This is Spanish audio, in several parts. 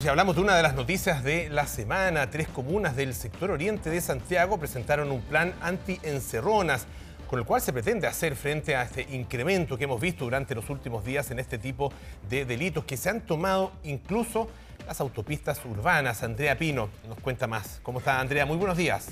Si hablamos de una de las noticias de la semana, tres comunas del sector oriente de Santiago presentaron un plan anti-encerronas, con el cual se pretende hacer frente a este incremento que hemos visto durante los últimos días en este tipo de delitos que se han tomado incluso las autopistas urbanas. Andrea Pino nos cuenta más. ¿Cómo está Andrea? Muy buenos días.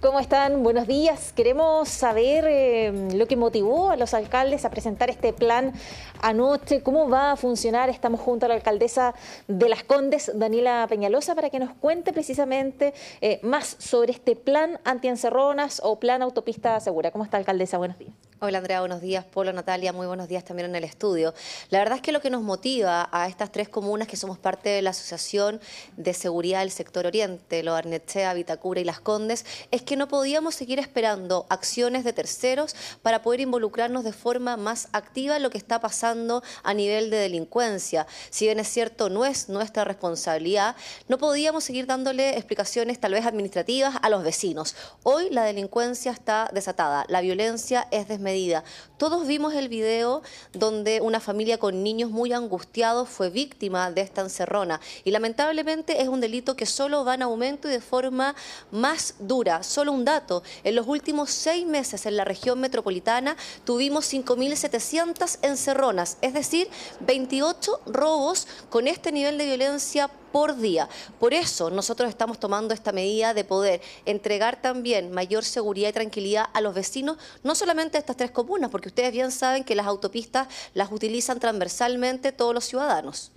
¿Cómo están? Buenos días. Queremos saber eh, lo que motivó a los alcaldes a presentar este plan anoche, cómo va a funcionar. Estamos junto a la alcaldesa de Las Condes, Daniela Peñalosa, para que nos cuente precisamente eh, más sobre este plan anti-encerronas o plan autopista segura. ¿Cómo está, alcaldesa? Buenos días. Hola Andrea, buenos días. Polo, Natalia, muy buenos días también en el estudio. La verdad es que lo que nos motiva a estas tres comunas que somos parte de la Asociación de Seguridad del Sector Oriente, Lo Arnechea, Vitacura y Las Condes, es que no podíamos seguir esperando acciones de terceros para poder involucrarnos de forma más activa en lo que está pasando a nivel de delincuencia. Si bien es cierto, no es nuestra responsabilidad, no podíamos seguir dándole explicaciones tal vez administrativas a los vecinos. Hoy la delincuencia está desatada, la violencia es desmedida todos vimos el video donde una familia con niños muy angustiados fue víctima de esta encerrona y lamentablemente es un delito que solo va en aumento y de forma más dura. Un dato, en los últimos seis meses en la región metropolitana tuvimos 5.700 encerronas, es decir, 28 robos con este nivel de violencia por día. Por eso nosotros estamos tomando esta medida de poder entregar también mayor seguridad y tranquilidad a los vecinos, no solamente de estas tres comunas, porque ustedes bien saben que las autopistas las utilizan transversalmente todos los ciudadanos.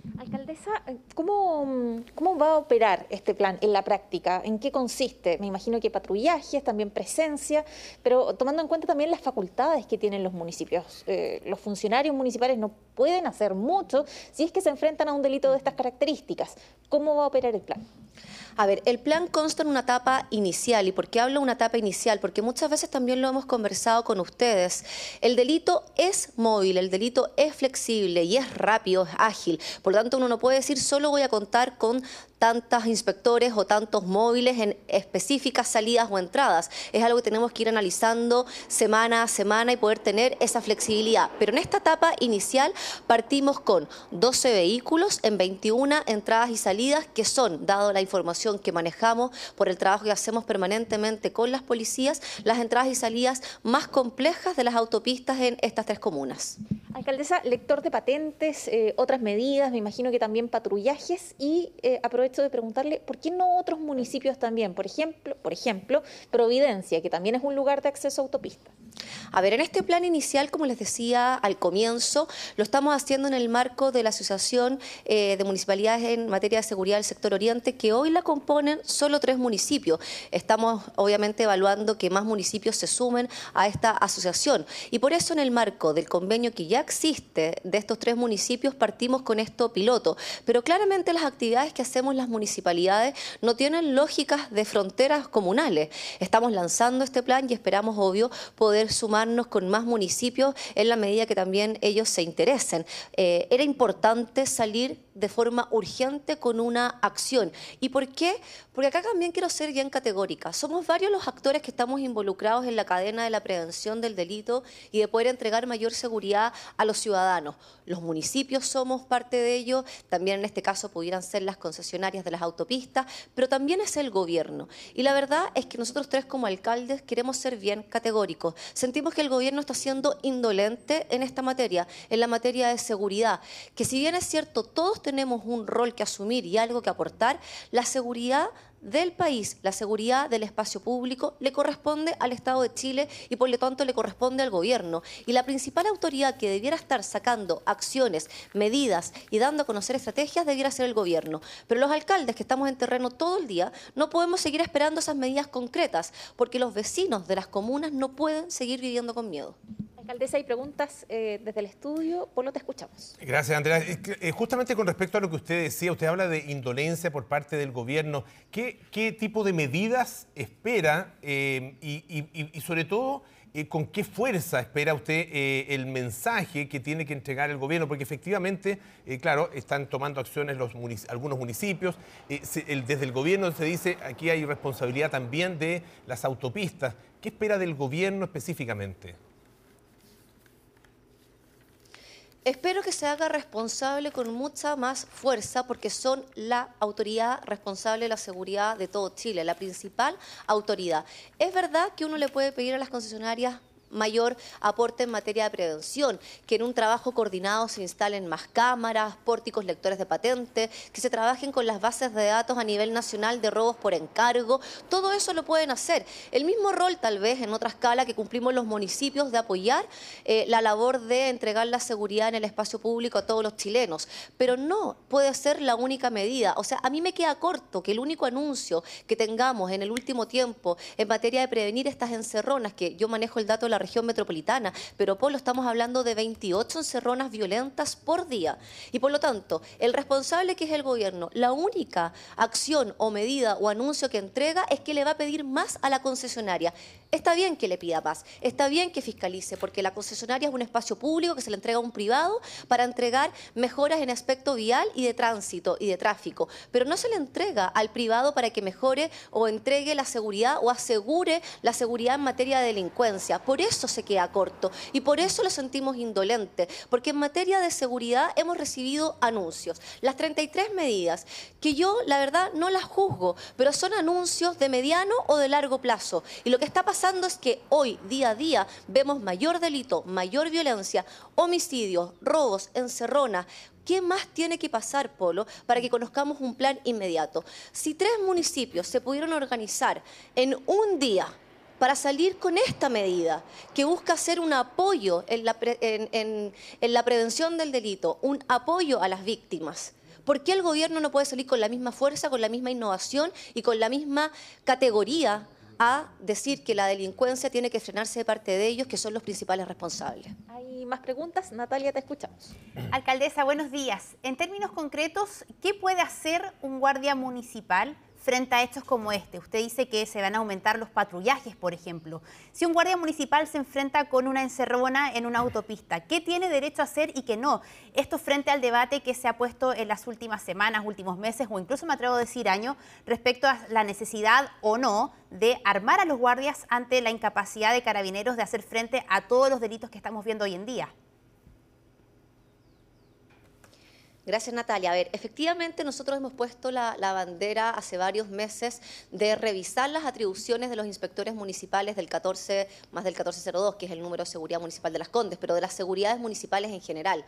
¿Cómo, cómo va a operar este plan en la práctica? ¿En qué consiste? Me imagino que patrullajes, también presencia, pero tomando en cuenta también las facultades que tienen los municipios. Eh, los funcionarios municipales no pueden hacer mucho si es que se enfrentan a un delito de estas características. ¿Cómo va a operar el plan? A ver, el plan consta en una etapa inicial. ¿Y por qué hablo de una etapa inicial? Porque muchas veces también lo hemos conversado con ustedes. El delito es móvil, el delito es flexible y es rápido, es ágil. Por lo tanto, uno no puede decir solo voy a contar con tantos inspectores o tantos móviles en específicas salidas o entradas. Es algo que tenemos que ir analizando semana a semana y poder tener esa flexibilidad. Pero en esta etapa inicial partimos con 12 vehículos en 21 entradas y salidas que son, dado la información que manejamos por el trabajo que hacemos permanentemente con las policías, las entradas y salidas más complejas de las autopistas en estas tres comunas. Alcaldesa, lector de patentes, eh, otras medidas, me imagino que también patrullajes y eh, aprovecho de preguntarle por qué no otros municipios también, por ejemplo, por ejemplo, Providencia, que también es un lugar de acceso a autopista. A ver, en este plan inicial, como les decía al comienzo, lo estamos haciendo en el marco de la Asociación eh, de Municipalidades en materia de seguridad del sector oriente, que hoy la componen solo tres municipios. Estamos obviamente evaluando que más municipios se sumen a esta asociación. Y por eso en el marco del convenio que ya existe de estos tres municipios partimos con esto piloto. Pero claramente las actividades que hacemos las municipalidades no tienen lógicas de fronteras comunales. Estamos lanzando este plan y esperamos, obvio, poder con más municipios en la medida que también ellos se interesen. Eh, era importante salir de forma urgente con una acción. ¿Y por qué? Porque acá también quiero ser bien categórica. Somos varios los actores que estamos involucrados en la cadena de la prevención del delito y de poder entregar mayor seguridad a los ciudadanos. Los municipios somos parte de ello, también en este caso pudieran ser las concesionarias de las autopistas, pero también es el gobierno. Y la verdad es que nosotros tres como alcaldes queremos ser bien categóricos. Sentimos que el gobierno está siendo indolente en esta materia, en la materia de seguridad, que si bien es cierto, todos tenemos un rol que asumir y algo que aportar, la seguridad del país, la seguridad del espacio público, le corresponde al Estado de Chile y por lo tanto le corresponde al gobierno. Y la principal autoridad que debiera estar sacando acciones, medidas y dando a conocer estrategias debiera ser el gobierno. Pero los alcaldes que estamos en terreno todo el día no podemos seguir esperando esas medidas concretas porque los vecinos de las comunas no pueden seguir viviendo con miedo. Alcaldesa, hay preguntas eh, desde el estudio, por lo te escuchamos. Gracias, Andrea. Eh, justamente con respecto a lo que usted decía, usted habla de indolencia por parte del gobierno. ¿Qué, tipo de medidas espera eh, y, sobre todo, con qué fuerza espera usted el mensaje que tiene que entregar el gobierno? Porque efectivamente, claro, están tomando acciones algunos municipios. desde el gobierno se dice, aquí hay responsabilidad también de las autopistas. ¿Qué espera del gobierno específicamente? Espero que se haga responsable con mucha más fuerza porque son la autoridad responsable de la seguridad de todo Chile, la principal autoridad. Es verdad que uno le puede pedir a las concesionarias mayor aporte en materia de prevención, que en un trabajo coordinado se instalen más cámaras, pórticos lectores de patente, que se trabajen con las bases de datos a nivel nacional de robos por encargo. Todo eso lo pueden hacer. El mismo rol tal vez en otra escala que cumplimos los municipios de apoyar eh, la labor de entregar la seguridad en el espacio público a todos los chilenos. Pero no puede ser la única medida. O sea, a mí me queda corto que el único anuncio que tengamos en el último tiempo en materia de prevenir estas encerronas, que yo manejo el dato de la región metropolitana, pero Polo, estamos hablando de 28 encerronas violentas por día. Y por lo tanto, el responsable que es el gobierno, la única acción o medida o anuncio que entrega es que le va a pedir más a la concesionaria. Está bien que le pida más, está bien que fiscalice, porque la concesionaria es un espacio público que se le entrega a un privado para entregar mejoras en aspecto vial y de tránsito y de tráfico, pero no se le entrega al privado para que mejore o entregue la seguridad o asegure la seguridad en materia de delincuencia. Por eso se queda corto y por eso lo sentimos indolente, porque en materia de seguridad hemos recibido anuncios. Las 33 medidas, que yo la verdad no las juzgo, pero son anuncios de mediano o de largo plazo. Y lo que está pasando es que hoy, día a día, vemos mayor delito, mayor violencia, homicidios, robos, encerronas, ¿Qué más tiene que pasar, Polo, para que conozcamos un plan inmediato? Si tres municipios se pudieron organizar en un día para salir con esta medida, que busca hacer un apoyo en la, en la prevención del delito, un apoyo a las víctimas, ¿Por qué el gobierno no puede salir con la misma fuerza, con la misma innovación y con la misma categoría a decir que la delincuencia tiene que frenarse de parte de ellos, que son los principales responsables. ¿Hay más preguntas? Natalia, te escuchamos. Alcaldesa, buenos días. En términos concretos, ¿qué puede hacer un guardia municipal frente a hechos como este? Usted dice que se van a aumentar los patrullajes, por ejemplo. Si un guardia municipal se enfrenta con una encerrona en una autopista, ¿qué tiene derecho a hacer y qué no? Esto frente al debate que se ha puesto en las últimas semanas, últimos meses o incluso me atrevo a decir años respecto a la necesidad o no de armar a los guardias ante la incapacidad de carabineros de hacer frente a todos los delitos que estamos viendo hoy en día. Gracias, Natalia. A ver, efectivamente nosotros hemos puesto la, bandera hace varios meses de revisar las atribuciones de los inspectores municipales del 14, más del 1402, que es el número de seguridad municipal de las Condes, pero de las seguridades municipales en general.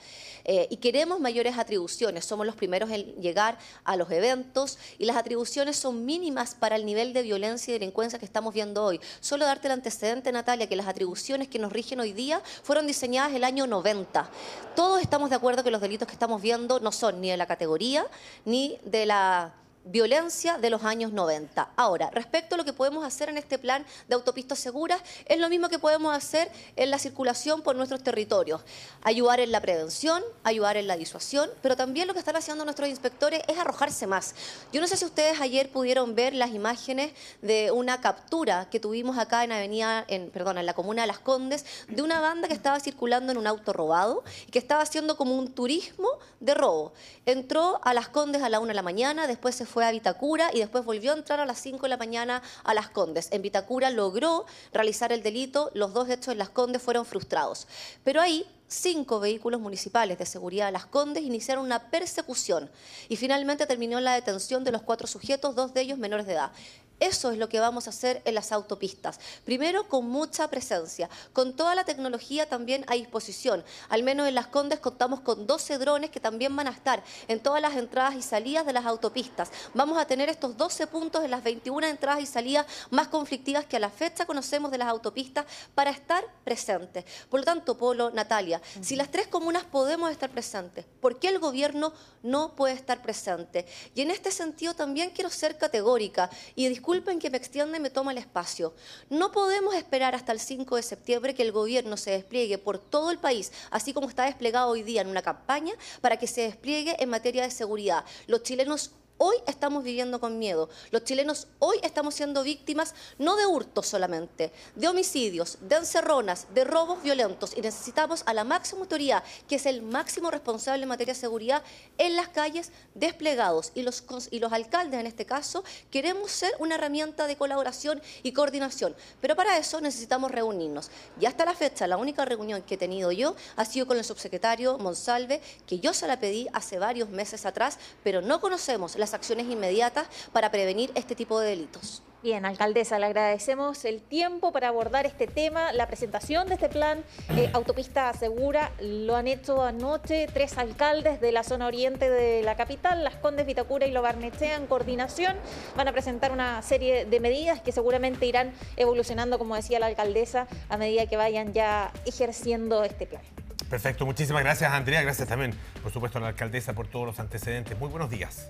Eh, y queremos mayores atribuciones. Somos los primeros en llegar a los eventos y las atribuciones son mínimas para el nivel de violencia y delincuencia que estamos viendo hoy. Solo darte el antecedente, Natalia, que las atribuciones que nos rigen hoy día fueron diseñadas el año 90. Todos estamos de acuerdo que los delitos que estamos viendo no son ni de la categoría ni de la violencia de los años 90. Ahora, respecto a lo que podemos hacer en este plan de autopistas seguras, es lo mismo que podemos hacer en la circulación por nuestros territorios. Ayudar en la prevención, ayudar en la disuasión, pero también lo que están haciendo nuestros inspectores es arrojarse más. Yo no sé si ustedes ayer pudieron ver las imágenes de una captura que tuvimos acá en Avenida, en, perdón, en la comuna de Las Condes, de una banda que estaba circulando en un auto robado y que estaba haciendo como un turismo de robo. Entró a Las Condes a la una de la mañana, después se fue fue a Vitacura y después volvió a entrar a las 5 de la mañana a Las Condes. En Vitacura logró realizar el delito, los dos hechos en Las Condes fueron frustrados. Pero ahí cinco vehículos municipales de seguridad de Las Condes iniciaron una persecución y finalmente terminó la detención de los cuatro sujetos, dos de ellos menores de edad. Eso es lo que vamos a hacer en las autopistas. Primero, con mucha presencia, con toda la tecnología también a disposición. Al menos en Las Condes contamos con 12 drones que también van a estar en todas las entradas y salidas de las autopistas. Vamos a tener estos 12 puntos en las 21 entradas y salidas más conflictivas que a la fecha conocemos de las autopistas para estar presentes. Por lo tanto, Polo, Natalia, si las tres comunas podemos estar presentes, ¿por qué el gobierno no puede estar presente? Y en este sentido también quiero ser categórica y disculpen que me extienda y me toma el espacio. No podemos esperar hasta el 5 de septiembre que el gobierno se despliegue por todo el país, así como está desplegado hoy día en una campaña, para que se despliegue en materia de seguridad. Los chilenos hoy estamos viviendo con miedo. Los chilenos hoy estamos siendo víctimas no de hurtos solamente, de homicidios, de encerronas, de robos violentos y necesitamos a la máxima autoridad, que es el máximo responsable en materia de seguridad, en las calles desplegados. Y los, y los alcaldes, en este caso, queremos ser una herramienta de colaboración y coordinación. Pero para eso necesitamos reunirnos. Y hasta la fecha, la única reunión que he tenido yo ha sido con el subsecretario Monsalve, que yo se la pedí hace varios meses atrás, pero no conocemos las acciones inmediatas para prevenir este tipo de delitos. Bien, alcaldesa, le agradecemos el tiempo para abordar este tema, la presentación de este plan eh, Autopista Segura. Lo han hecho anoche tres alcaldes de la zona oriente de la capital, Las Condes, Vitacura y Lo Barnechea, en coordinación. Van a presentar una serie de medidas que seguramente irán evolucionando, como decía la alcaldesa, a medida que vayan ya ejerciendo este plan. Perfecto, muchísimas gracias Andrea, gracias también, por supuesto, a la alcaldesa por todos los antecedentes. Muy buenos días.